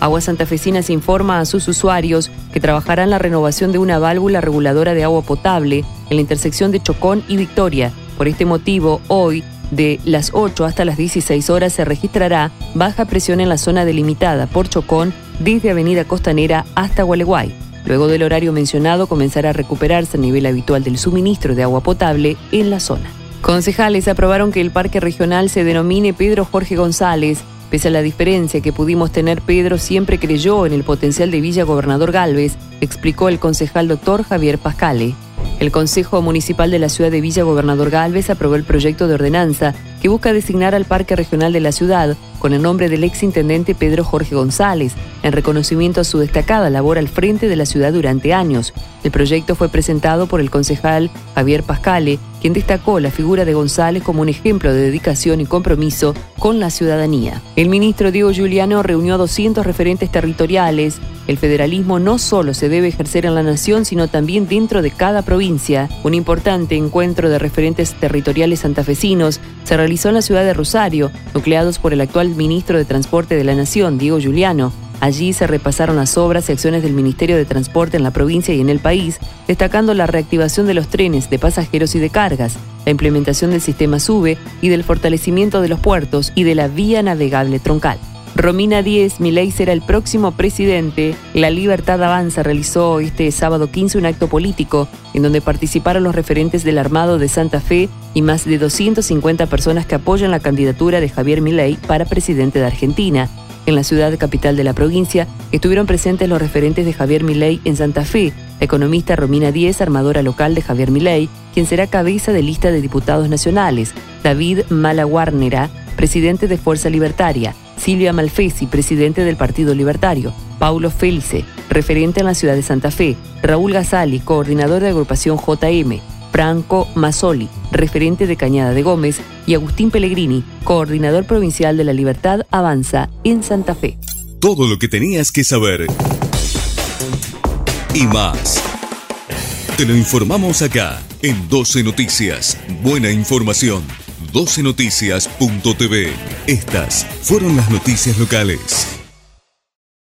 Agua Santafesinas informa a sus usuarios que trabajará en la renovación de una válvula reguladora de agua potable en la intersección de Chocón y Victoria. Por este motivo, hoy, de las 8 hasta las 16 horas, se registrará baja presión en la zona delimitada por Chocón desde Avenida Costanera hasta Gualeguay. Luego del horario mencionado, comenzará a recuperarse el nivel habitual del suministro de agua potable en la zona. Concejales aprobaron que el parque regional se denomine Pedro Jorge González. Pese a la diferencia que pudimos tener, Pedro siempre creyó en el potencial de Villa Gobernador Galvez, explicó el concejal doctor Javier Pascale. El Consejo Municipal de la ciudad de Villa Gobernador Galvez aprobó el proyecto de ordenanza que busca designar al Parque Regional de la ciudad con el nombre del exintendente Pedro Jorge González, en reconocimiento a su destacada labor al frente de la ciudad durante años. El proyecto fue presentado por el concejal Javier Pascale, quien destacó la figura de González como un ejemplo de dedicación y compromiso con la ciudadanía. El ministro Diego Giuliano reunió a 200 referentes territoriales. El federalismo no solo se debe ejercer en la nación, sino también dentro de cada provincia. Un importante encuentro de referentes territoriales santafesinos se realizó en la ciudad de Rosario, nucleados por el actual ministro de Transporte de la Nación, Diego Giuliano. Allí se repasaron las obras y acciones del Ministerio de Transporte en la provincia y en el país, destacando la reactivación de los trenes de pasajeros y de cargas, la implementación del sistema SUBE y del fortalecimiento de los puertos y de la vía navegable troncal. Romina Díez Milei será el próximo presidente. La Libertad Avanza realizó este sábado 15 un acto político en donde participaron los referentes del Armado de Santa Fe y más de 250 personas que apoyan la candidatura de Javier Milei para presidente de Argentina. En la ciudad capital de la provincia estuvieron presentes los referentes de Javier Milei en Santa Fe, la economista Romina Díez, armadora local de Javier Milei, quien será cabeza de lista de diputados nacionales, David Malaguarnera, presidente de Fuerza Libertaria, Silvia Malfesi, presidente del Partido Libertario, Paulo Felice, referente en la ciudad de Santa Fe, Raúl Gazali, coordinador de agrupación JM, Franco Mazzoli, referente de Cañada de Gómez, y Agustín Pellegrini, coordinador provincial de la Libertad Avanza en Santa Fe. Todo lo que tenías que saber y más. Te lo informamos acá en 12 Noticias. Buena información. 12noticias.tv. Estas fueron las noticias locales.